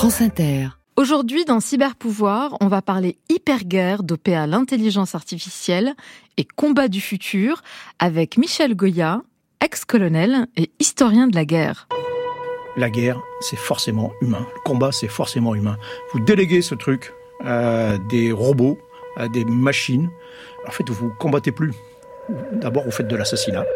France Inter. Aujourd'hui, dans Cyberpouvoir, on va parler hyperguerre dopée à l'intelligence artificielle et combat du futur avec Michel Goya, ex-colonel et historien de la guerre. La guerre, c'est forcément humain. Le combat, c'est forcément humain. Vous déléguez ce truc à des robots, à des machines. En fait, vous combattez plus. D'abord, vous faites de l'assassinat.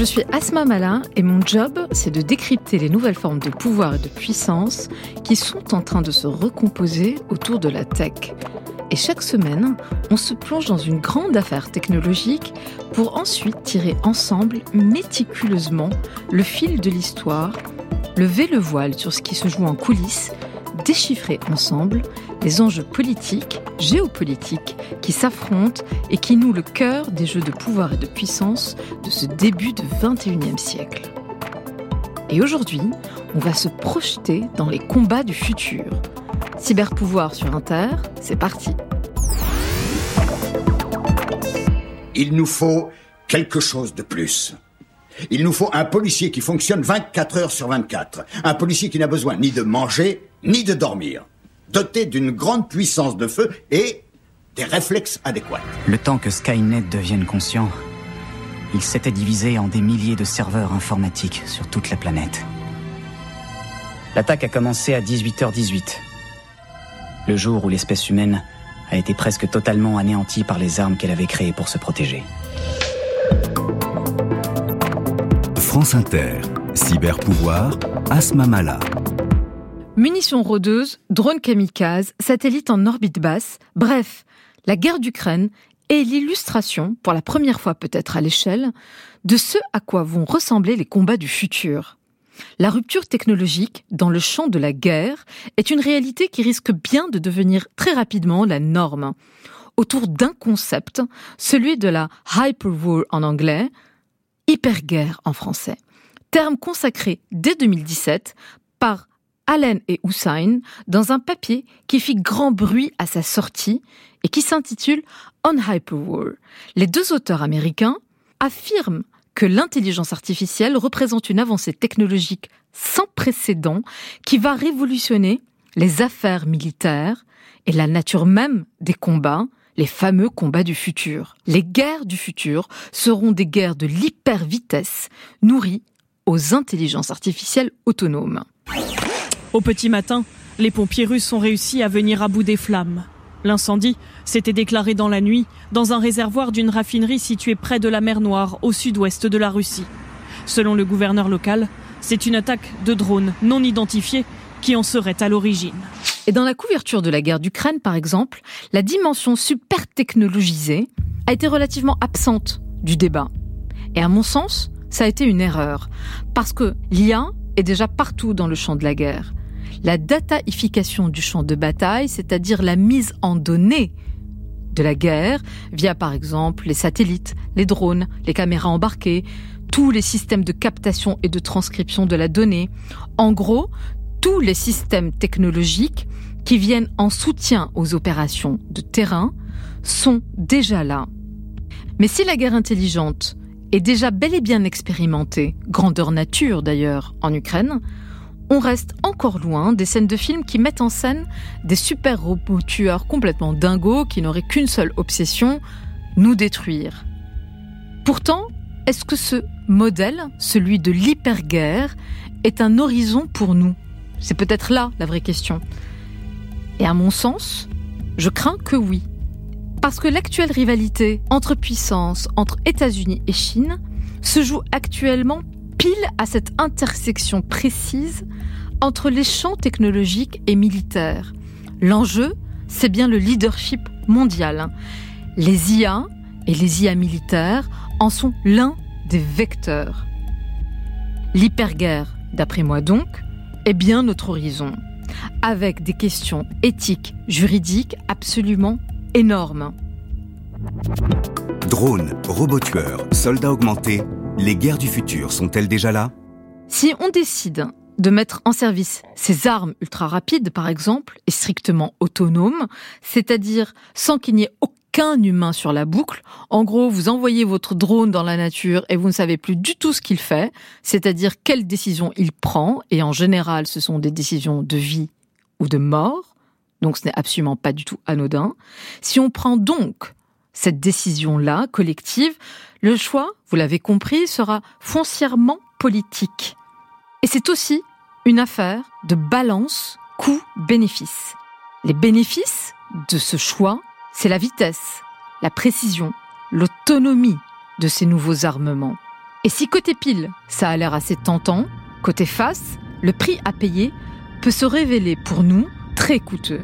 Je suis Asma Malin et mon job, c'est de décrypter les nouvelles formes de pouvoir et de puissance qui sont en train de se recomposer autour de la tech. Et chaque semaine, on se plonge dans une grande affaire technologique pour ensuite tirer ensemble méticuleusement le fil de l'histoire, lever le voile sur ce qui se joue en coulisses, déchiffrer ensemble les enjeux politiques, géopolitiques qui s'affrontent et qui nouent le cœur des jeux de pouvoir et de puissance de ce début de 21e siècle. Et aujourd'hui, on va se projeter dans les combats du futur. Cyberpouvoir sur Inter, c'est parti. Il nous faut quelque chose de plus. Il nous faut un policier qui fonctionne 24 heures sur 24. Un policier qui n'a besoin ni de manger, ni de dormir doté d'une grande puissance de feu et des réflexes adéquats. Le temps que Skynet devienne conscient, il s'était divisé en des milliers de serveurs informatiques sur toute la planète. L'attaque a commencé à 18h18, le jour où l'espèce humaine a été presque totalement anéantie par les armes qu'elle avait créées pour se protéger. France Inter, cyberpouvoir, Asma Mala. Munitions rôdeuses, drones kamikazes, satellites en orbite basse, bref, la guerre d'Ukraine est l'illustration, pour la première fois peut-être à l'échelle, de ce à quoi vont ressembler les combats du futur. La rupture technologique dans le champ de la guerre est une réalité qui risque bien de devenir très rapidement la norme, autour d'un concept, celui de la hyperwar en anglais, hyperguerre en français, terme consacré dès 2017 par Allen et Hussein dans un papier qui fit grand bruit à sa sortie et qui s'intitule On Hyperwar. Les deux auteurs américains affirment que l'intelligence artificielle représente une avancée technologique sans précédent qui va révolutionner les affaires militaires et la nature même des combats, les fameux combats du futur. Les guerres du futur seront des guerres de l'hyper-vitesse nourries aux intelligences artificielles autonomes. Au petit matin, les pompiers russes ont réussi à venir à bout des flammes. L'incendie s'était déclaré dans la nuit dans un réservoir d'une raffinerie située près de la mer Noire au sud-ouest de la Russie. Selon le gouverneur local, c'est une attaque de drones non identifiés qui en serait à l'origine. Et dans la couverture de la guerre d'Ukraine, par exemple, la dimension super technologisée a été relativement absente du débat. Et à mon sens, ça a été une erreur. Parce que l'IA est déjà partout dans le champ de la guerre la dataification du champ de bataille, c'est-à-dire la mise en données de la guerre via par exemple les satellites, les drones, les caméras embarquées, tous les systèmes de captation et de transcription de la donnée. En gros, tous les systèmes technologiques qui viennent en soutien aux opérations de terrain sont déjà là. Mais si la guerre intelligente est déjà bel et bien expérimentée, grandeur nature d'ailleurs, en Ukraine, on reste encore loin des scènes de films qui mettent en scène des super robots tueurs complètement dingos qui n'auraient qu'une seule obsession, nous détruire. Pourtant, est-ce que ce modèle, celui de l'hyperguerre, est un horizon pour nous? C'est peut-être là la vraie question. Et à mon sens, je crains que oui. Parce que l'actuelle rivalité entre puissances, entre États-Unis et Chine, se joue actuellement pile à cette intersection précise entre les champs technologiques et militaires. L'enjeu, c'est bien le leadership mondial. Les IA et les IA militaires en sont l'un des vecteurs. L'hyperguerre, d'après moi donc, est bien notre horizon, avec des questions éthiques, juridiques absolument énormes. Drones, robots tueurs, soldats augmentés, les guerres du futur sont-elles déjà là? Si on décide de mettre en service ces armes ultra rapides, par exemple, et strictement autonomes, c'est-à-dire sans qu'il n'y ait aucun humain sur la boucle. En gros, vous envoyez votre drone dans la nature et vous ne savez plus du tout ce qu'il fait, c'est-à-dire quelles décisions il prend, et en général, ce sont des décisions de vie ou de mort, donc ce n'est absolument pas du tout anodin. Si on prend donc cette décision-là, collective, le choix, vous l'avez compris, sera foncièrement politique. Et c'est aussi une affaire de balance coût-bénéfice. Les bénéfices de ce choix, c'est la vitesse, la précision, l'autonomie de ces nouveaux armements. Et si côté pile, ça a l'air assez tentant, côté face, le prix à payer peut se révéler pour nous très coûteux.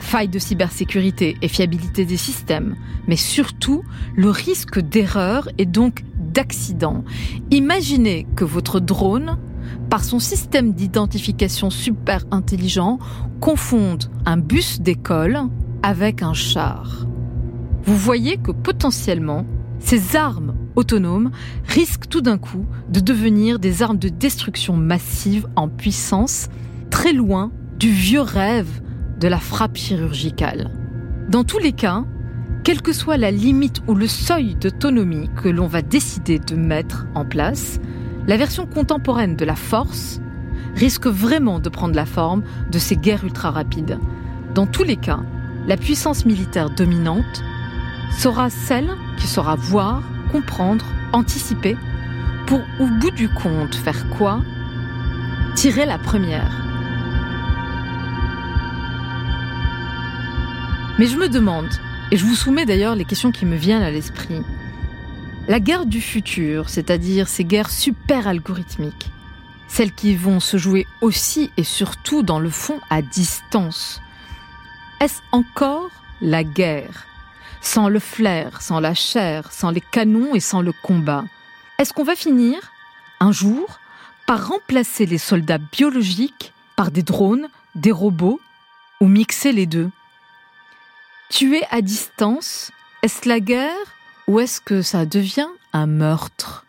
Faille de cybersécurité et fiabilité des systèmes, mais surtout le risque d'erreur et donc d'accident. Imaginez que votre drone, par son système d'identification super intelligent, confonde un bus d'école avec un char. Vous voyez que potentiellement, ces armes autonomes risquent tout d'un coup de devenir des armes de destruction massive en puissance, très loin du vieux rêve de la frappe chirurgicale. Dans tous les cas, quelle que soit la limite ou le seuil d'autonomie que l'on va décider de mettre en place, la version contemporaine de la force risque vraiment de prendre la forme de ces guerres ultra rapides. Dans tous les cas, la puissance militaire dominante sera celle qui saura voir, comprendre, anticiper, pour au bout du compte faire quoi? Tirer la première. Mais je me demande, et je vous soumets d'ailleurs les questions qui me viennent à l'esprit. La guerre du futur, c'est-à-dire ces guerres super algorithmiques, celles qui vont se jouer aussi et surtout dans le fond à distance, est-ce encore la guerre? Sans le flair, sans la chair, sans les canons et sans le combat Est-ce qu'on va finir, un jour, par remplacer les soldats biologiques par des drones, des robots, ou mixer les deux? Tuer à distance, est-ce la guerre ou est-ce que ça devient un meurtre?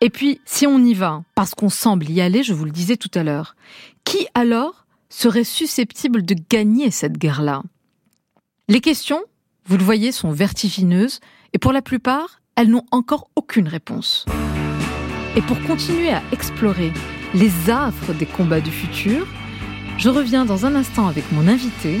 Et puis, si on y va, parce qu'on semble y aller, je vous le disais tout à l'heure, qui alors serait susceptible de gagner cette guerre-là? Les questions, vous le voyez, sont vertigineuses et pour la plupart, elles n'ont encore aucune réponse. Et pour continuer à explorer les affres des combats du futur, je reviens dans un instant avec mon invité,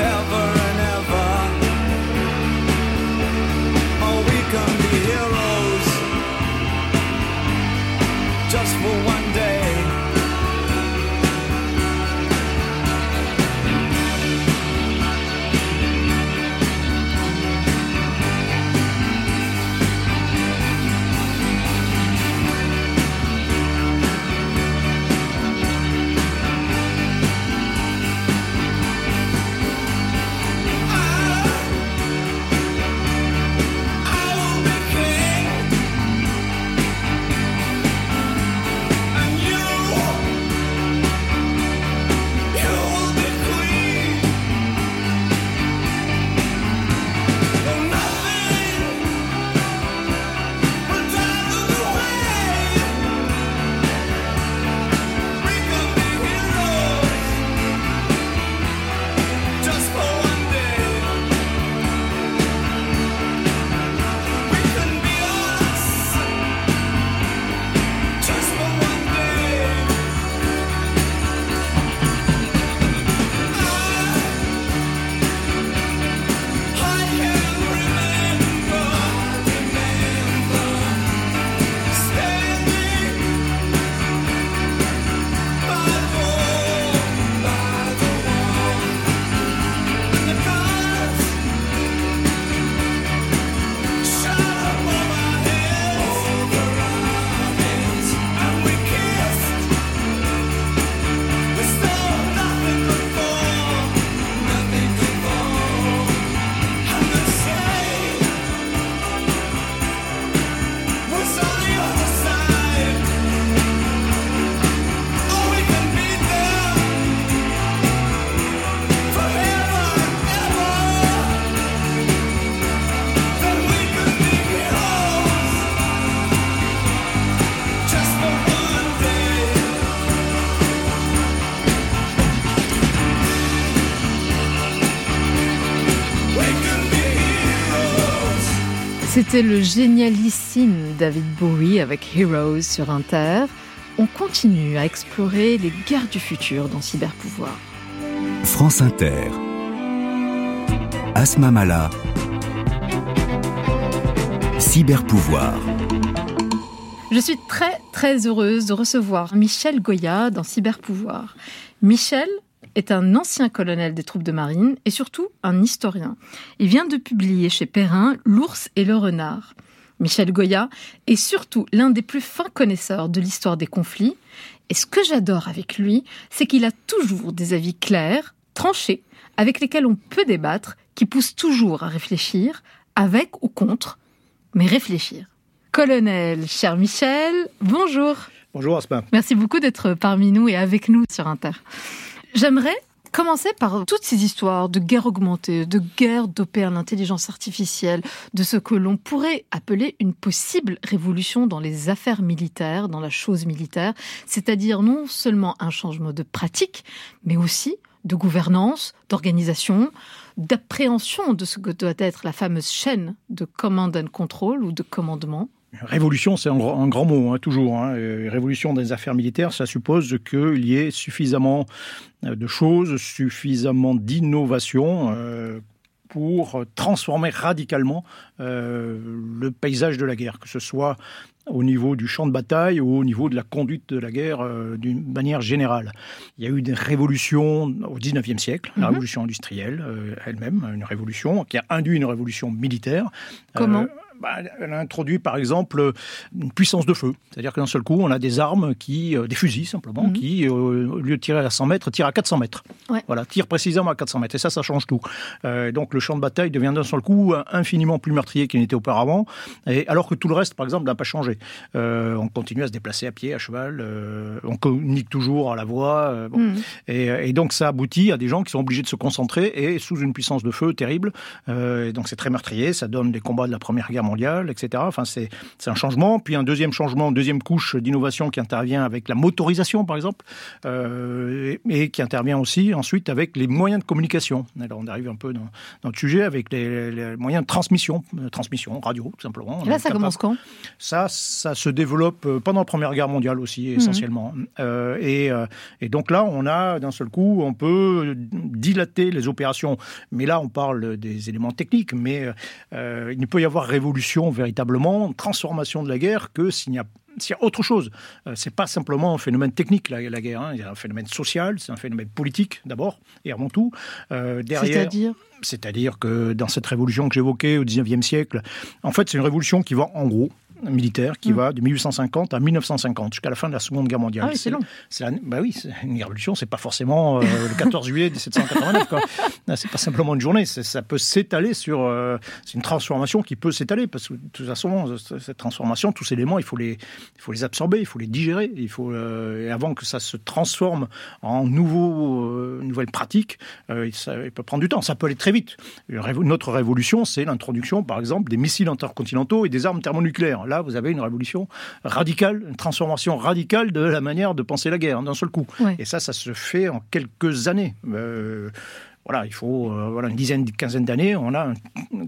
ever C'était le génialissime David Bowie avec Heroes sur Inter. On continue à explorer les guerres du futur dans Cyberpouvoir. France Inter. Asma Mala. Cyberpouvoir. Je suis très très heureuse de recevoir Michel Goya dans Cyberpouvoir. Michel est un ancien colonel des troupes de marine et surtout un historien. Il vient de publier chez Perrin L'ours et le renard. Michel Goya est surtout l'un des plus fins connaisseurs de l'histoire des conflits. Et ce que j'adore avec lui, c'est qu'il a toujours des avis clairs, tranchés, avec lesquels on peut débattre, qui poussent toujours à réfléchir, avec ou contre, mais réfléchir. Colonel, cher Michel, bonjour. Bonjour Aspa. Merci beaucoup d'être parmi nous et avec nous sur Inter. J'aimerais commencer par toutes ces histoires de guerre augmentée, de guerre dopée à l'intelligence artificielle, de ce que l'on pourrait appeler une possible révolution dans les affaires militaires, dans la chose militaire, c'est-à-dire non seulement un changement de pratique, mais aussi de gouvernance, d'organisation, d'appréhension de ce que doit être la fameuse chaîne de command and control ou de commandement. Révolution, c'est un, grand mot, hein, toujours. Hein. Révolution les affaires militaires, ça suppose qu'il y ait suffisamment euh, de choses, suffisamment d'innovation euh, pour transformer radicalement euh, le paysage de la guerre, que ce soit au niveau du champ de bataille ou au niveau de la conduite de la guerre d'une manière générale. Il y a eu des révolutions au XIXe siècle, la mhm. révolution industrielle elle-même, une révolution qui a induit une révolution militaire. Comment? Bah, elle a introduit par exemple une puissance de feu. C'est-à-dire que d'un seul coup, on a des armes, qui, euh, des fusils simplement, mhm. qui, euh, au lieu de tirer à 100 mètres, tirent à 400 mètres. Voilà, tirent précisément à 400 mètres. Et ça, ça change tout. Euh, donc le champ de bataille devient d'un seul coup infiniment plus meurtrier qu'il n'était auparavant, et, alors que tout le reste, par exemple, n'a pas changé. on continue à se déplacer à pied, à cheval, on communique toujours à la voix. Mhm. et, et, donc ça aboutit à des gens qui sont obligés de se concentrer et sous une puissance de feu terrible. donc c'est très meurtrier, ça donne des combats de la Première Guerre mondiale, etc. Enfin, c'est un changement. Puis un deuxième changement, deuxième couche d'innovation qui intervient avec la motorisation, par exemple, euh, et, qui intervient aussi ensuite avec les moyens de communication. Alors, on arrive un peu dans, dans le sujet avec les, moyens de transmission, euh, transmission radio, tout simplement. là, ça commence quand? Ça, ça se développe euh, pendant la Première Guerre mondiale aussi, mhm. essentiellement. et, et, donc là, on a d'un seul coup, on peut dilater les opérations. Mais là, on parle des éléments techniques, mais il ne peut y avoir révolution véritablement, transformation de la guerre, que s'il y a autre chose. Euh, c'est pas simplement un phénomène technique, la, la guerre. Hein. Il y a un phénomène social, c'est un phénomène politique d'abord, et avant tout. Euh, derrière, C'est-à-dire? C'est-à-dire que dans cette révolution que j'évoquais au XIXe siècle, en fait, c'est une révolution qui va en gros militaire qui mm. va de 1850 à 1950, jusqu'à la fin de la Seconde Guerre mondiale. Ah oui, c'est long. bah oui, une révolution, c'est pas forcément euh, le 14 juillet 1789. C'est pas simplement une journée, ça peut s'étaler sur. Euh, c'est une transformation qui peut s'étaler, parce que de toute façon, cette transformation, tous ces éléments, il faut les, il faut les absorber, il faut les digérer. Il faut, euh, et avant que ça se transforme en nouveau, nouvelles pratiques, ça, il peut prendre du temps. Ça peut aller très vite. Notre révolution, c'est l'introduction, par exemple, des missiles intercontinentaux et des armes thermonucléaires vous avez une révolution radicale, une transformation radicale de la manière de penser la guerre d'un seul coup. Et ça, ça se fait en quelques années. Euh, voilà, il faut euh, voilà, une dizaine, une quinzaine d'années, on a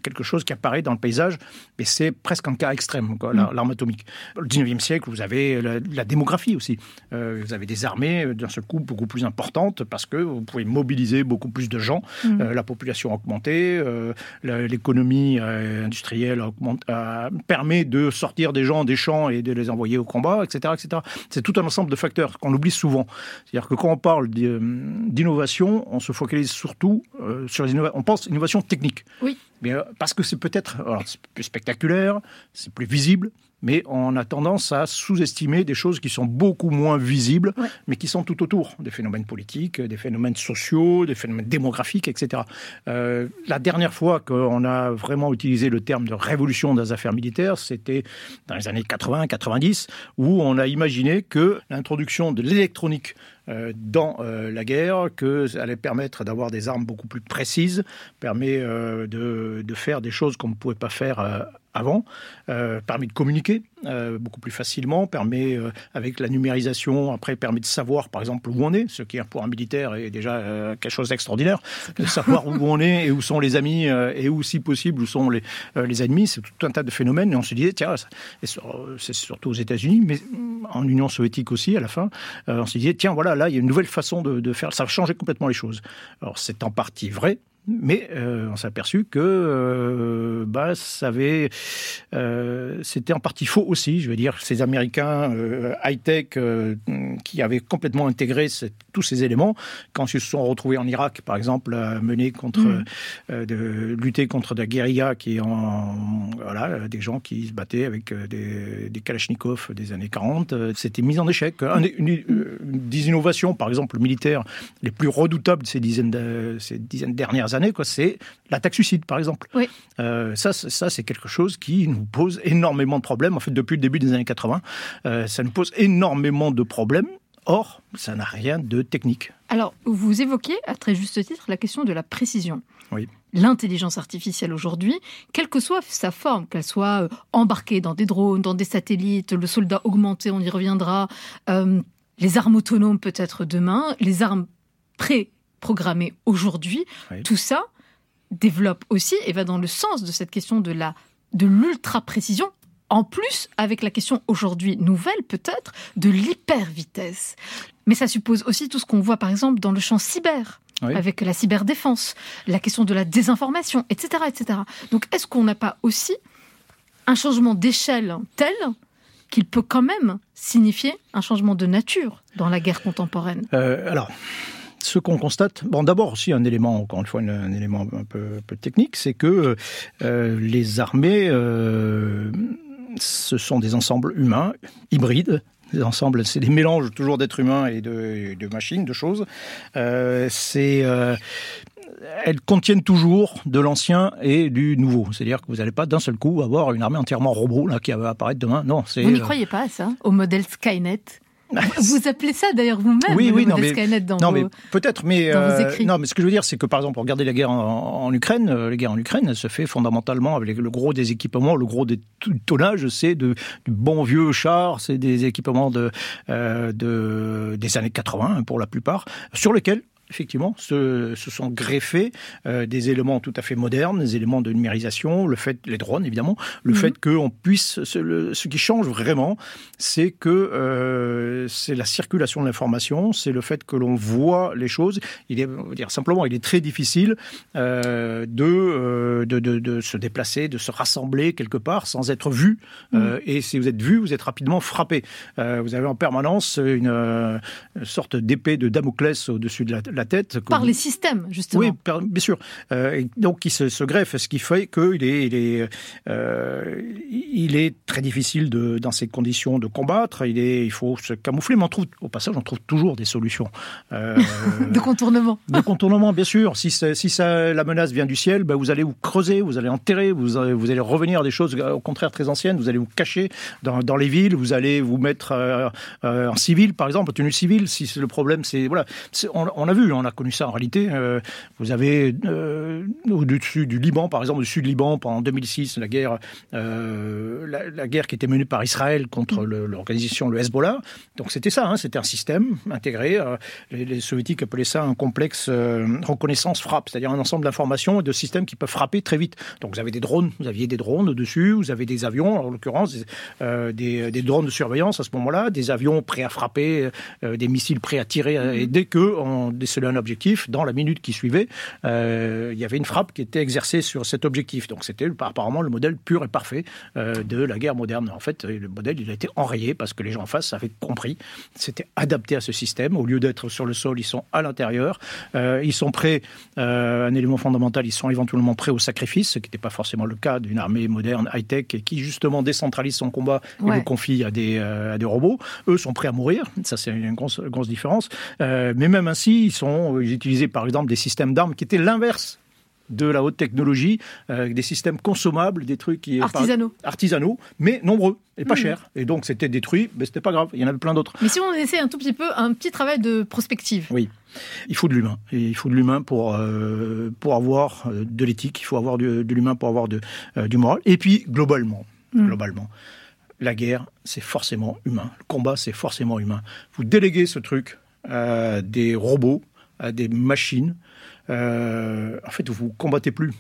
quelque chose qui apparaît dans le paysage, mais c'est presque un cas extrême, mm. l'arme atomique. Le 19e siècle, vous avez la, démographie aussi. Euh, vous avez des armées, euh, d'un seul coup, beaucoup plus importantes, parce que vous pouvez mobiliser beaucoup plus de gens. Mm. la population a augmenté, l'économie industrielle permet de sortir des gens des champs et de les envoyer au combat, etc. etc. C'est tout un ensemble de facteurs qu'on oublie souvent. C'est-à-dire que quand on parle d'innovation, on se focalise surtout euh, sur les innovations. On pense innovation technique. Oui. Mais, euh, parce que c'est peut-être plus spectaculaire, c'est plus visible, mais on a tendance à sous-estimer des choses qui sont beaucoup moins visibles, mais qui sont tout autour, des phénomènes politiques, des phénomènes sociaux, des phénomènes démographiques, etc. Euh, la dernière fois qu'on a vraiment utilisé le terme de révolution des affaires militaires, c'était dans les années 80-90, où on a imaginé que l'introduction de l'électronique dans euh, la guerre, que ça allait permettre d'avoir des armes beaucoup plus précises, permet de, de, faire des choses qu'on ne pouvait pas faire avant, euh, permet de communiquer euh, beaucoup plus facilement, permet, euh, avec la numérisation, après, permet de savoir, par exemple, où on est, ce qui, pour un militaire, est déjà quelque chose d'extraordinaire, de savoir où on est et où sont les amis et où, si possible, où sont les, les ennemis. C'est tout un tas de phénomènes. Et on se disait, tiens, c'est surtout aux États-Unis, mais en Union soviétique aussi, à la fin, on se disait, tiens, voilà, là, il y a une nouvelle façon de, de faire. Ça va changer complètement les choses. Alors, c'est en partie vrai, mais euh, on s'est aperçu que euh, bah, euh, c'était en partie faux aussi. Je veux dire, ces Américains euh, high-tech qui avaient complètement intégré tous ces éléments, quand ils se sont retrouvés en Irak, par exemple, à mener contre, mm. euh, de lutter contre la guérilla, qui est en, voilà, des gens qui se battaient avec des, des kalachnikovs des années 40, c'était mis en échec. Un, une, une, des innovations, par exemple, militaires, les plus redoutables de ces dizaines, de, ces dizaines dernières années, années, quoi, c'est l'attaque suicide, par exemple. Oui. Euh, ça, ça c'est quelque chose qui nous pose énormément de problèmes. En fait, depuis le début des années 80, euh, ça nous pose énormément de problèmes. Or, ça n'a rien de technique. Alors, vous évoquez, à très juste titre, la question de la précision. Oui. L'intelligence artificielle aujourd'hui, quelle que soit sa forme, qu'elle soit euh, embarquée dans des drones, dans des satellites, le soldat augmenté, on y reviendra, euh, les armes autonomes peut-être demain, les armes pré programmé aujourd'hui, oui. tout ça développe aussi et va dans le sens de cette question de la de l'ultra précision. En plus, avec la question aujourd'hui nouvelle peut-être de l'hyper vitesse. Mais ça suppose aussi tout ce qu'on voit par exemple dans le champ cyber. Oui. avec la cyberdéfense, la question de la désinformation, etc. etc. Donc est-ce qu'on n'a pas aussi un changement d'échelle tel qu'il peut quand même signifier un changement de nature dans la guerre contemporaine? Euh, Alors, ce qu'on constate, bon d'abord aussi un élément, encore une fois un, un élément un peu, un peu technique, c'est que euh, les armées, euh, ce sont des ensembles humains, hybrides, des ensembles, c'est des mélanges toujours d'êtres humains et de, de, machines, de choses. Euh, c'est euh, elles contiennent toujours de l'ancien et du nouveau. C'est-à-dire que vous n'allez pas d'un seul coup avoir une armée entièrement robot là, qui va apparaître demain. Non, c'est. Vous n'y croyez pas à ça? Au modèle Skynet vous appelez ça d'ailleurs vous-même oui, oui, non, mais, dans non, vos, mais peut-être, mais euh, non, mais ce que je veux dire, c'est que par exemple, regardez la guerre en, en Ukraine, euh, la guerre en Ukraine, elle se fait fondamentalement avec le gros des équipements, le gros des tonnages, c'est de du bon vieux char, c'est des équipements de, euh, de des années 80 pour la plupart, sur lesquels effectivement, se, se, sont greffés euh, des éléments tout à fait modernes, des éléments de numérisation, le fait, les drones évidemment, le mmh. fait qu'on puisse, ce, le, ce, qui change vraiment, c'est que euh, c'est la circulation de l'information, c'est le fait que l'on voit les choses. Il est, on va dire simplement, il est très difficile euh, de, de, de, de, se déplacer, de se rassembler quelque part sans être vu. Mmh. et si vous êtes vu, vous êtes rapidement frappé. vous avez en permanence une, une sorte d'épée de Damoclès au-dessus de la la tête. Par les systèmes, justement. Oui, par, bien sûr. Euh, donc, il se, se, greffe, ce qui fait qu'il est, il est, euh, il est très difficile de, dans ces conditions de combattre. Il, est, il faut se camoufler, mais on trouve, au passage, on trouve toujours des solutions. Euh, de contournement. De contournement, bien sûr. Si, si ça, la menace vient du ciel, ben vous allez vous creuser, vous allez enterrer, vous, allez, vous allez revenir à des choses, au contraire, très anciennes. Vous allez vous cacher dans, dans les villes, vous allez vous mettre en civil, par exemple, en tenue civile, si le problème, c'est. Voilà. On, on a vu, on a connu ça en réalité. Euh, vous avez euh, au-dessus du Liban, par exemple, au sud du Liban, pendant 2006, la guerre, euh, la, guerre qui était menée par Israël contre l'organisation le, Hezbollah. Donc c'était ça, hein, c'était un système intégré. Les, soviétiques appelaient ça un complexe reconnaissance frappe, c'est-à-dire un ensemble d'informations et de systèmes qui peuvent frapper très vite. Donc vous avez des drones, vous aviez des drones au-dessus, vous avez des avions, en l'occurrence des, drones de surveillance à ce moment-là, des avions prêts à frapper, des missiles prêts à tirer, et dès que on décelait un objectif, dans la minute qui suivait, euh, il y avait une frappe qui était exercée sur cet objectif. Donc c'était apparemment le modèle pur et parfait euh, de la guerre moderne. En fait, le modèle il a été enrayé parce que les gens en face avaient compris, c'était adapté à ce système. Au lieu d'être sur le sol, ils sont à l'intérieur. Euh, ils sont prêts, un élément fondamental, ils sont éventuellement prêts au sacrifice, ce qui n'était pas forcément le cas d'une armée moderne high-tech et qui justement décentralise son combat et le confie à des, à des robots. Eux sont prêts à mourir, ça c'est une grosse, grosse différence. Mais même ainsi, ils sont ils utilisaient par exemple des systèmes d'armes qui étaient l'inverse de la haute technologie, avec des systèmes consommables, des trucs qui artisanaux, artisanaux, mais nombreux et pas chers. Et donc c'était détruit, mais c'était pas grave. Il y en avait plein d'autres. Mais si on essaie un tout petit peu, un petit travail de prospective. Oui, il faut de l'humain. Il faut de l'humain pour pour avoir de l'éthique. Il faut avoir de, l'humain pour avoir de, du moral. Et puis globalement, mm. globalement la guerre, c'est forcément humain. Le combat, c'est forcément humain. Vous déléguez ce truc à des robots, à des machines. Euh, en fait, vous combattez plus.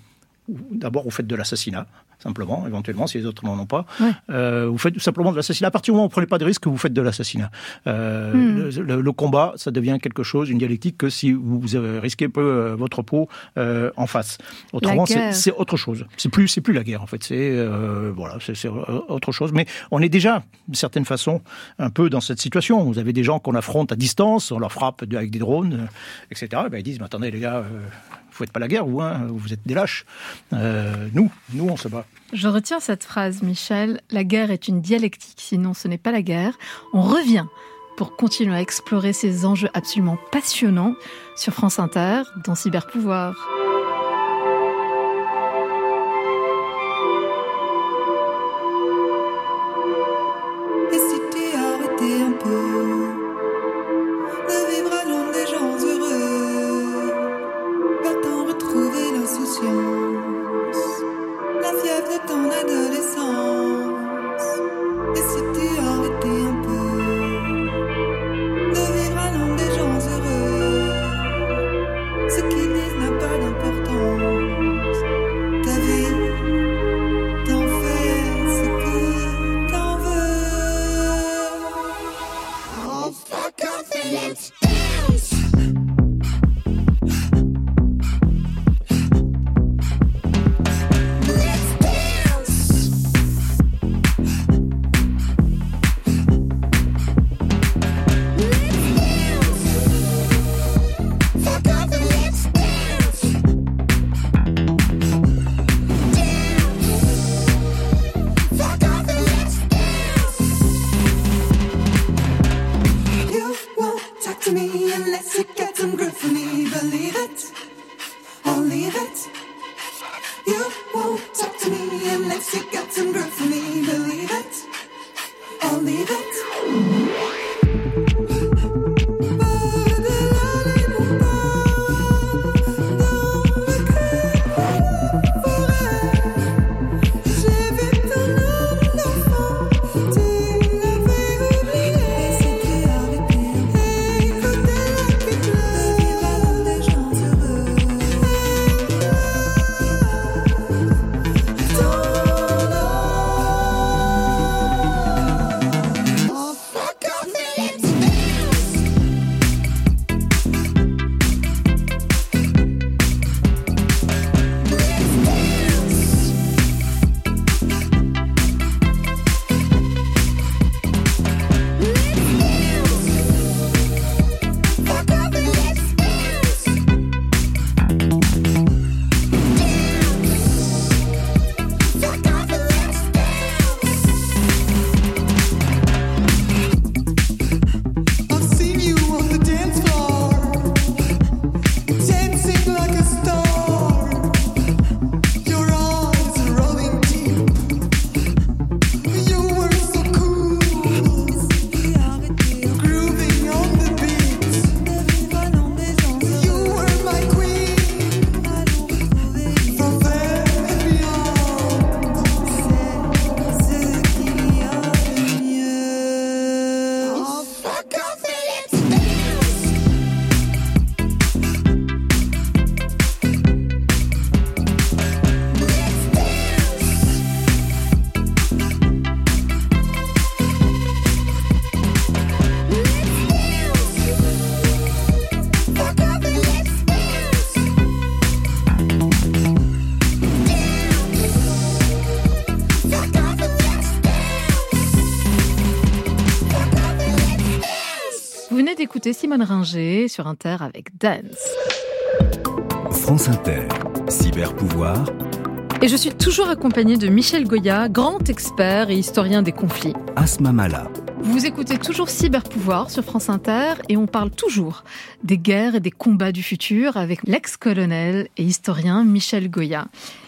D'abord, vous faites de l'assassinat simplement, éventuellement, si les autres n'en ont pas. Euh, vous faites simplement de l'assassinat. À partir du moment où vous ne prenez pas de risque, vous faites de l'assassinat. Euh, hmm. le, combat, ça devient quelque chose, une dialectique, que si vous risquez peu euh, votre peau en face. Autrement, c'est autre chose. C'est plus, c'est plus la guerre, en fait. C'est voilà, c'est autre chose. Mais on est déjà, d'une certaine façon, un peu dans cette situation. Vous avez des gens qu'on affronte à distance, on leur frappe avec des drones, etc. Ben, ils disent, mais attendez les gars, vous faites pas la guerre, vous, hein, vous êtes des lâches. nous, nous, on se bat. Je retiens cette phrase, Michel. La guerre est une dialectique, sinon ce n'est pas la guerre. On revient pour continuer à explorer ces enjeux absolument passionnants sur France Inter dans Cyberpouvoir. Simone Ringer sur Inter avec Dance. France Inter, cyberpouvoir. Et je suis toujours accompagnée de Michel Goya, grand expert et historien des conflits. Asma Mala, Vous écoutez toujours Cyberpouvoir sur France Inter et on parle toujours des guerres et des combats du futur avec l'ex-colonel et historien Michel Goya.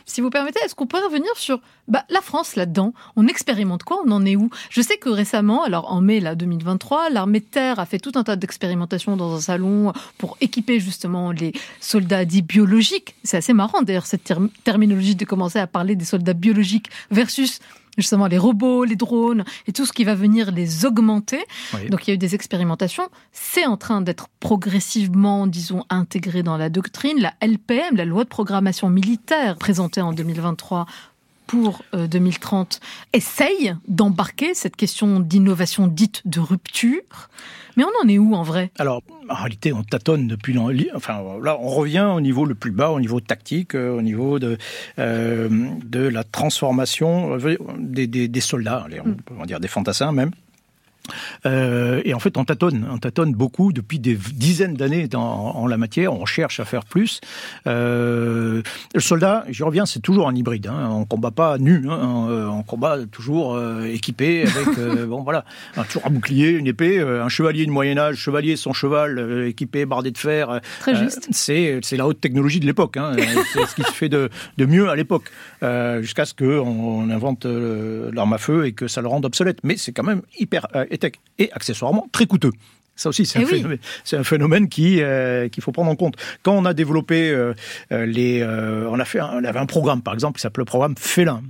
Si vous permettez, est-ce qu'on peut revenir sur bah, la France là-dedans? On expérimente quoi? On en est où? Je sais que récemment, alors en mai là, 2023, l'armée de terre a fait tout un tas d'expérimentations dans un salon pour équiper justement les soldats dits biologiques. C'est assez marrant d'ailleurs cette terminologie de commencer à parler des soldats biologiques versus justement les robots, les drones et tout ce qui va venir les augmenter. Donc il y a eu des expérimentations. C'est en train d'être progressivement, disons, intégré dans la doctrine. La LPM, la loi de programmation militaire présentée en 2023 pour 2030 euh, essaye d'embarquer cette question d'innovation dite de rupture. Mais on en est où en vrai? Alors, en réalité, on tâtonne depuis Enfin, là, on revient au niveau le plus bas, au niveau tactique, euh, au niveau de, euh, de la transformation des, des, soldats, on va dire des fantassins même. Euh, et en fait, on tâtonne, on tâtonne beaucoup depuis des dizaines d'années en la matière. On cherche à faire plus. Euh, le soldat, j'y reviens, c'est toujours un hybride. Hein. On combat pas nu, hein. on, combat toujours euh, équipé avec euh, bon voilà, un, toujours un bouclier, une épée, euh, un chevalier du Moyen Âge, chevalier son cheval équipé, bardé de fer. Très juste. c'est c'est la haute technologie de l'époque. Hein. c'est ce qui se fait de, de mieux à l'époque, jusqu'à ce qu'on on invente l'arme à feu et que ça le rende obsolète. Mais c'est quand même hyper et accessoirement très coûteux. Ça aussi, c'est eh un, phénomène, qui euh, qu'il faut prendre en compte. Quand on a développé euh, euh, les, on a fait, on avait un programme par exemple qui s'appelle le programme Félin,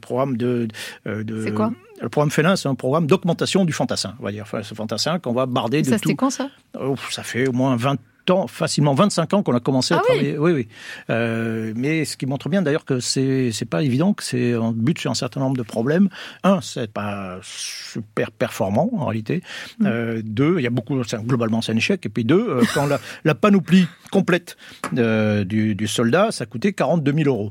programme de. de c'est quoi? Le programme Félin, c'est un programme d'augmentation du fantassin, on va dire. Enfin, ce fantassin qu'on va barder de ça, tout. Ça, c'était quand ça? Oh, Ça fait au moins 20 temps, facilement 25 ans qu'on a commencé à ah travailler. Oui, oui. Euh, mais ce qui montre bien d'ailleurs que c'est c'est pas évident, que c'est on bute sur un certain nombre de problèmes. Un, c'est pas super performant en réalité. Mm. Euh, deux, il y a beaucoup, globalement c'est un échec. Et puis deux, euh, quand la, la, panoplie complète du, du soldat, ça coûtait 42 000 euros.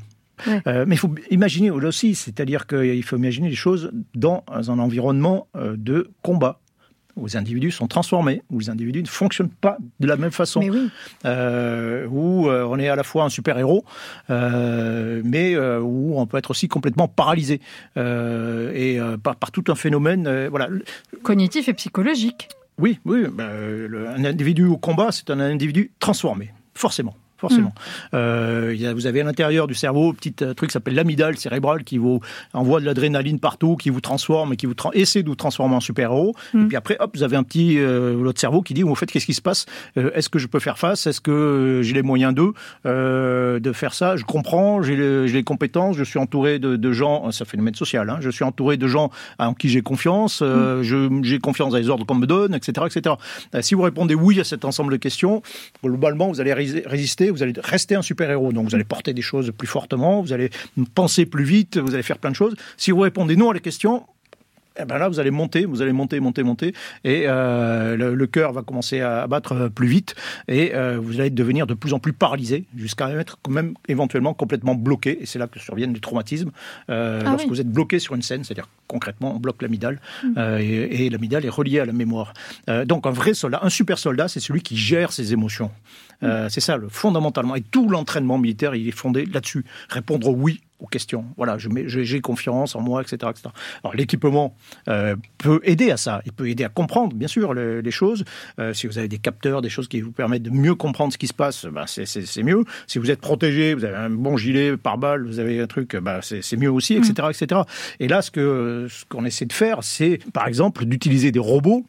Euh, mais il faut imaginer aussi, c'est-à-dire qu'il faut imaginer les choses dans un environnement de combat où les individus sont transformés, où les individus ne fonctionnent pas de la même façon, euh, où euh, on est à la fois un super-héros, euh, mais où on peut être aussi complètement paralysé, et par, par, tout un phénomène voilà. cognitif et psychologique. Oui, oui, ben, un individu au combat, c'est un individu transformé, forcément forcément. Mm. Euh, vous avez à l'intérieur du cerveau un petit euh, truc qui s'appelle l'amidale cérébrale qui vous envoie de l'adrénaline partout, qui vous transforme et qui vous essaie de vous transformer en super-héros. Et puis après, hop, vous avez un petit euh, l'autre cerveau qui dit, au fait, qu'est-ce qui se passe? Est-ce que je peux faire face? Est-ce que j'ai les moyens d'eux de faire ça? Je comprends, j'ai les, compétences, je suis entouré de, gens, c'est un phénomène social, hein, je suis entouré de gens en qui j'ai confiance, mm. j'ai confiance dans les ordres qu'on me donne, etc. etc. si vous répondez oui à cet ensemble de questions, globalement, vous allez résister vous allez rester un super-héros. Donc vous allez porter des choses plus fortement, vous allez penser plus vite, vous allez faire plein de choses. Si vous répondez non à la question, eh ben là, vous allez monter, vous allez monter, monter, monter, et euh, le, cœur va commencer à battre plus vite, et euh, vous allez devenir de plus en plus paralysé, jusqu'à être même éventuellement complètement bloqué, et c'est là que surviennent les traumatismes, euh, ah lorsque vous êtes bloqué sur une scène, c'est-à-dire concrètement, on bloque l'amidale, mmh. et, et l'amidale est reliée à la mémoire. donc un vrai soldat, un super soldat, c'est celui qui gère ses émotions. Mmh. c'est ça, le, fondamentalement, et tout l'entraînement militaire, il est fondé là-dessus, répondre oui aux questions. Voilà, j'ai confiance en moi, etc. etc. Alors l'équipement euh, peut aider à ça, il peut aider à comprendre, bien sûr, les, choses. Euh, si vous avez des capteurs, des choses qui vous permettent de mieux comprendre ce qui se passe, ben c'est mieux. Si vous êtes protégé, vous avez un bon gilet par balle, vous avez un truc, ben c'est mieux aussi, etc., etc. Et là, ce ce qu'on essaie de faire, c'est par exemple d'utiliser des robots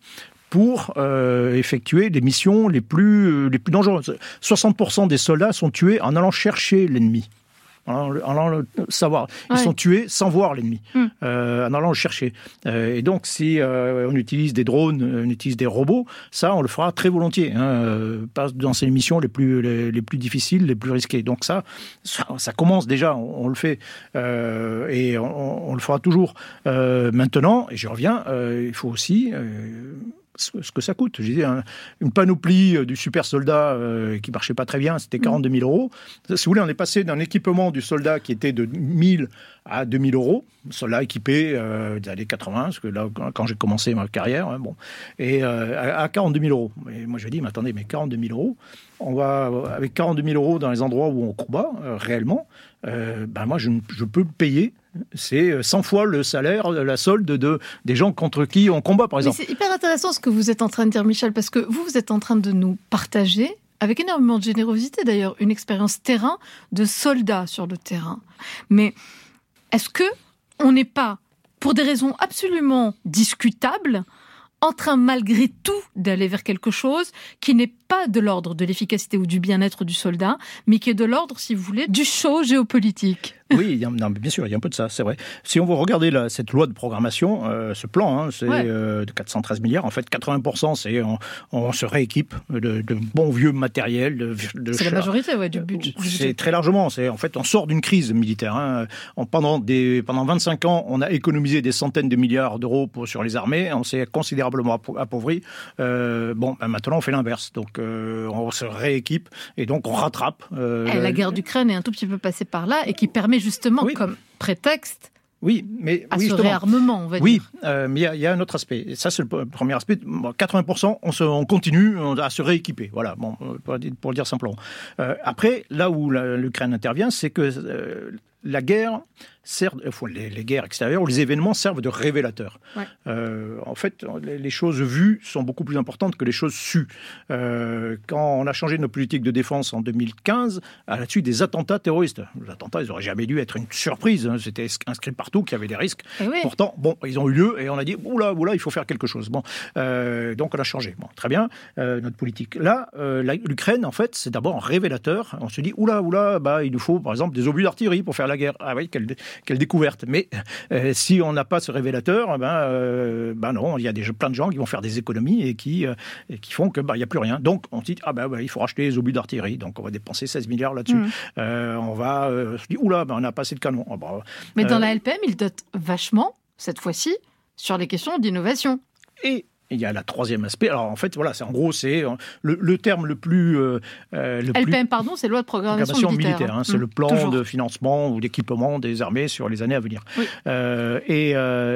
pour euh, effectuer les missions les plus, les plus dangereuses. 60% des soldats sont tués en allant chercher l'ennemi en allant le savoir. Ils sont tués sans voir l'ennemi, hmm. euh, en allant le chercher. Euh, et donc, si euh, on utilise des drones, on utilise des robots, ça, on le fera très volontiers. Hein, pas dans ces missions les plus, les, plus difficiles, les plus risquées. Donc ça, ça, commence déjà, on, le fait, et on, on, le fera toujours. maintenant, et j'y reviens, il faut aussi ce que ça coûte. Je disais, une panoplie euh, du super soldat euh, qui marchait pas très bien, c'était 42 mm. 000 euros. Si vous voulez, on est passé d'un équipement du soldat qui était de 1000 à 2000 euros, soldat équipé euh, des années 80, parce que là, quand j'ai commencé ma carrière, hein, bon, et à, 42 000 euros. Et moi, je dis, mais attendez, mais 42 000 euros, on va avec 42 000 euros dans les endroits où on combat réellement, ben moi je, je peux payer c'est 100 fois le salaire, la solde de, des gens contre qui on combat, par exemple. C'est hyper intéressant ce que vous êtes en train de dire, Michel, parce que vous, vous êtes en train de nous partager, avec énormément de générosité d'ailleurs, une expérience terrain de soldats sur le terrain. Mais est-ce que on n'est pas, pour des raisons absolument discutables, en train malgré tout d'aller vers quelque chose qui n'est pas de l'ordre de l'efficacité ou du bien-être du soldat, mais qui est de l'ordre, si vous voulez, du show géopolitique. Oui, bien sûr, il y a un peu de ça, c'est vrai. Si on veut regarder cette loi de programmation, euh, ce plan, hein, c'est euh, de 413 milliards. En fait, 80%, c'est on, se rééquipe de, bons vieux matériels. De, c'est la majorité ouais, du budget. C'est très largement. C'est en fait, on sort d'une crise militaire. Hein. pendant, des, pendant 25 ans, on a économisé des centaines de milliards d'euros sur les armées. On s'est considérablement appauvri. Euh, bon, ben, maintenant, on fait l'inverse. Donc, on se rééquipe et donc on rattrape. Eh, la guerre d'Ukraine est un tout petit peu passée par là et qui permet justement comme prétexte oui, mais à ce réarmement, on va oui, dire. Oui, euh, mais il y, a un autre aspect. Et ça, c'est le premier aspect. 80%, on, se, on continue à se rééquiper. Voilà, bon, pour, le dire simplement. Euh, après, là où l'Ukraine intervient, c'est que euh, la guerre sert, les, les, guerres extérieures ou les événements servent de révélateurs. Euh, en fait, les, choses vues sont beaucoup plus importantes que les choses sues. Euh, quand on a changé nos politiques de défense en 2015, à la suite des attentats terroristes, les attentats, ils n'auraient jamais dû être une surprise. Hein. C'était inscrit partout qu'il y avait des risques. Eh Pourtant, bon, ils ont eu lieu et on a dit, oula, oula, il faut faire quelque chose. Bon, euh, donc on a changé. Bon, très bien, notre politique. Là, l'Ukraine, en fait, c'est d'abord un révélateur. On se dit, oula, oula, bah, il nous faut, par exemple, des obus d'artillerie pour faire la guerre. Ah oui, quelle, quelle découverte. Mais euh, si on n'a pas ce révélateur, eh ben, euh, ben non, il y a des, plein de gens qui vont faire des économies et qui, euh, et qui font que bah, il n'y a plus rien. Donc on se dit, ah ben, il faut racheter les obus d'artillerie. Donc on va dépenser 16 milliards là-dessus. Mmh. on va se dire, oula, ben, on n'a pas assez de canons. Ah, bah, Mais dans la LPM, il dote vachement, cette fois-ci, sur les questions d'innovation. Et il y a la troisième aspect. Alors en fait, voilà, c'est en gros, c'est euh, le, terme le plus. Euh, euh le LPM, pardon, c'est loi de programmation, militaire. Hein, c'est le mmh, plan de financement ou d'équipement des armées sur les années à venir. Euh, et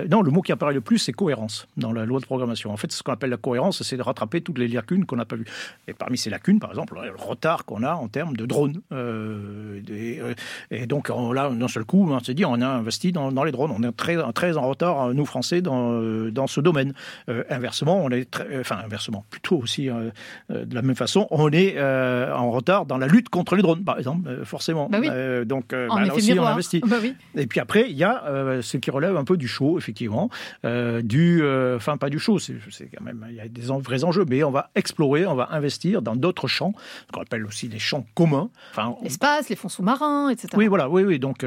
non, le mot qui apparaît le plus, c'est cohérence dans la loi de programmation. En fait, ce qu'on appelle la cohérence, c'est de rattraper toutes les lacunes qu'on n'a pas vues. Et parmi ces lacunes, par exemple, le retard qu'on a en termes de drones. et donc là, d'un seul coup, on s'est dit, on a investi dans, les drones. On est très, très en retard, nous Français, dans, dans ce domaine. inversement on est très, euh, enfin inversement, plutôt aussi euh, euh, de la même façon, on est en retard dans la lutte contre les drones, par exemple, forcément. Bah donc bah, là aussi, on investit. Bah Et puis après, il y a ce qui relève un peu du show, effectivement, du, enfin pas du show, c'est quand même, il y a des vrais enjeux, mais on va explorer, on va investir dans d'autres champs, ce qu'on appelle aussi des champs communs. Enfin, L'espace, les fonds sous-marins, etc. Oui, voilà, oui, oui. Donc,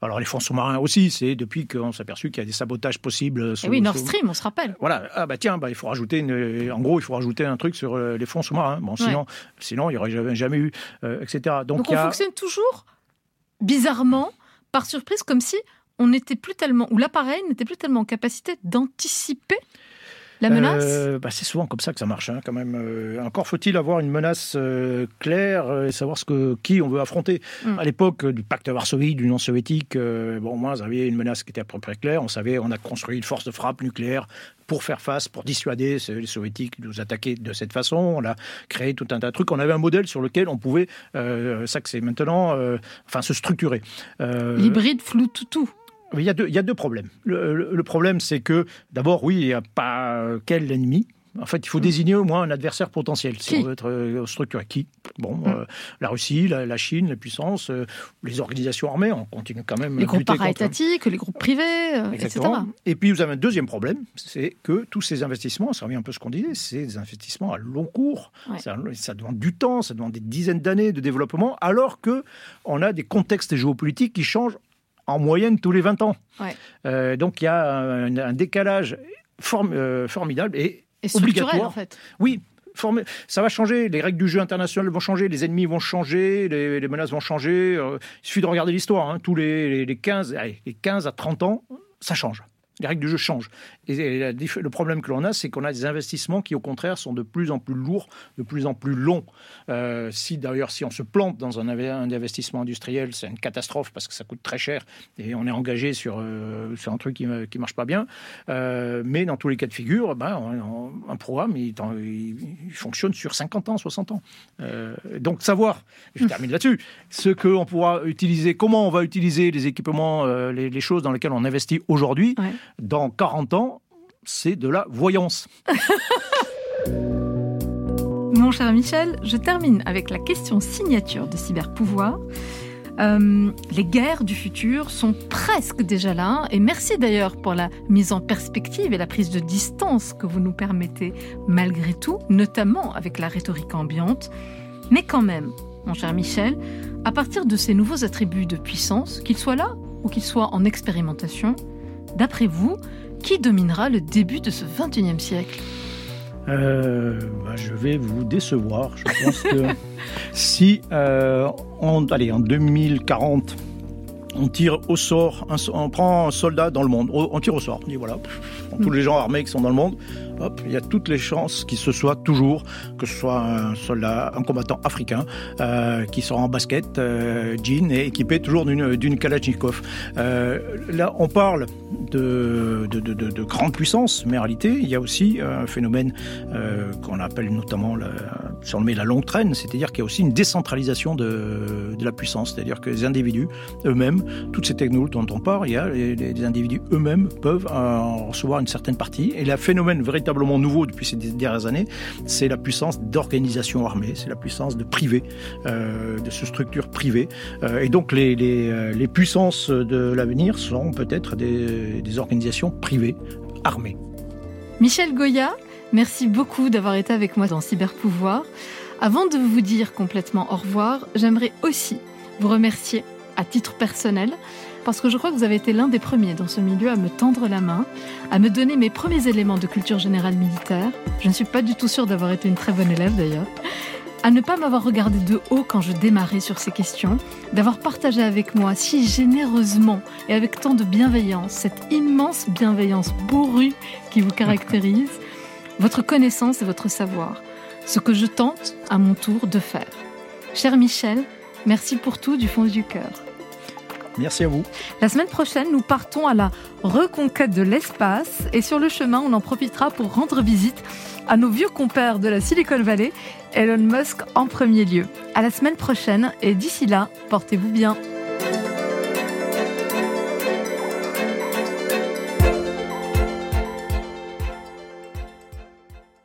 alors les fonds sous-marins aussi, c'est depuis qu'on s'est aperçu qu'il y a des sabotages possibles. Et oui, Nord Stream, on se rappelle. Voilà, ah bah tiens, bah, il faut rajouter une, en gros, il faut rajouter un truc sur euh, les fonds sous-marins. Bon, sinon, sinon, il n'y aurait jamais, jamais eu, euh, etc. Donc, on fonctionne toujours bizarrement, par surprise, comme si on n'était plus tellement, ou l'appareil n'était plus tellement en capacité d'anticiper la menace euh, bah, C'est souvent comme ça que ça marche, hein, quand même. Euh, encore faut-il avoir une menace euh, claire et savoir ce que, qui on veut affronter. Mm. À l'époque du pacte de Varsovie, de l'Union soviétique, bon, moi, vous aviez une menace qui était à peu près claire. On savait, on a construit une force de frappe nucléaire pour faire face, pour dissuader les soviétiques de nous attaquer de cette façon. On a créé tout un tas de trucs. On avait un modèle sur lequel on pouvait s'axer maintenant, enfin se structurer. L'hybride flou tout tout. Il y, a deux, il y a deux problèmes. Le, problème, c'est que, d'abord, oui, il n'y a pas quel ennemi. En fait, il faut mm. désigner au moins un adversaire potentiel si on veut être euh, structuré. Qui? Bon, mm. euh, la Russie, la, Chine, les puissances, euh, les organisations armées, on continue quand même. Les groupes para-étatiques, les groupes privés, etc. Et puis, vous avez un deuxième problème, c'est que tous ces investissements, ça revient un peu à ce qu'on disait, c'est des investissements à long cours. Ça, ça, demande du temps, ça demande des dizaines d'années de développement, alors que on a des contextes géopolitiques qui changent en moyenne tous les 20 ans. Euh, donc il y a un, décalage euh, formidable et, obligatoire. en fait. Oui, ça va changer, les règles du jeu international vont changer, les ennemis vont changer, les, menaces vont changer. Euh, il suffit de regarder l'histoire, hein. tous les, les, 15, les 15 à 30 ans, ça change. Les règles du jeu changent. Et le problème que l'on a, c'est qu'on a des investissements qui, au contraire, sont de plus en plus lourds, de plus en plus longs. Euh, si d'ailleurs, si on se plante dans un, investissement industriel, c'est une catastrophe parce que ça coûte très cher et on est engagé sur, euh, sur un truc qui ne marche pas bien. Euh, mais dans tous les cas de figure, ben, un programme, il, il, fonctionne sur 50 ans, 60 ans. donc, savoir, je termine là-dessus, ce qu'on pourra utiliser, comment on va utiliser les équipements, les, les, choses dans lesquelles on investit aujourd'hui dans 40 ans, c'est de la voyance. Mon cher Michel, je termine avec la question signature de Cyberpouvoir. Euh, les guerres du futur sont presque déjà là, et merci d'ailleurs pour la mise en perspective et la prise de distance que vous nous permettez malgré tout, notamment avec la rhétorique ambiante. Mais quand même, mon cher Michel, à partir de ces nouveaux attributs de puissance, qu'ils soient là ou qu'ils soient en expérimentation, D'après vous, qui dominera le début de ce 21e siècle? Euh, bah, je vais vous décevoir. Je pense que si, euh, allez, en 2040, on tire au sort, on prend un soldat dans le monde, on tire au sort, on dit voilà, tous les gens armés qui sont dans le monde, il y a toutes les chances qu'il se soit toujours, que ce soit un soldat, un combattant africain, euh, qui sera en basket, euh, jean et équipé toujours d'une Kalachnikov. Euh, là, on parle de, de, de, de, grande puissance, mais en réalité, il y a aussi un phénomène euh, qu'on appelle notamment, la, si on le met la longue traîne, c'est-à-dire qu'il y a aussi une décentralisation de, la puissance, c'est-à-dire que les individus eux-mêmes, toutes ces technologies dont on parle, il y a les, individus eux-mêmes peuvent en recevoir une certaine partie. Et le phénomène véritablement nouveau depuis ces dernières années, c'est la puissance d'organisation armée, c'est la puissance de privé, euh, de ce structure privée. Euh, et donc les, euh, les, puissances de l'avenir seront peut-être des, des organisations privées armées. Michel Goya, merci beaucoup d'avoir été avec moi dans Cyberpouvoir. Avant de vous dire complètement au revoir, j'aimerais aussi vous remercier à titre personnel parce que je crois que vous avez été l'un des premiers dans ce milieu à me tendre la main, à me donner mes premiers éléments de culture générale militaire. Je ne suis pas du tout sûre d'avoir été une très bonne élève d'ailleurs. À ne pas m'avoir regardé de haut quand je démarrais sur ces questions, d'avoir partagé avec moi si généreusement et avec tant de bienveillance cette immense bienveillance bourrue qui vous caractérise, votre connaissance et votre savoir, ce que je tente à mon tour de faire. Cher Michel, merci pour tout du fond du cœur. Merci à vous. La semaine prochaine, nous partons à la reconquête de l'espace et sur le chemin, on en profitera pour rendre visite à nos vieux compères de la Silicon Valley, Elon Musk en premier lieu. À la semaine prochaine et d'ici là, portez-vous bien.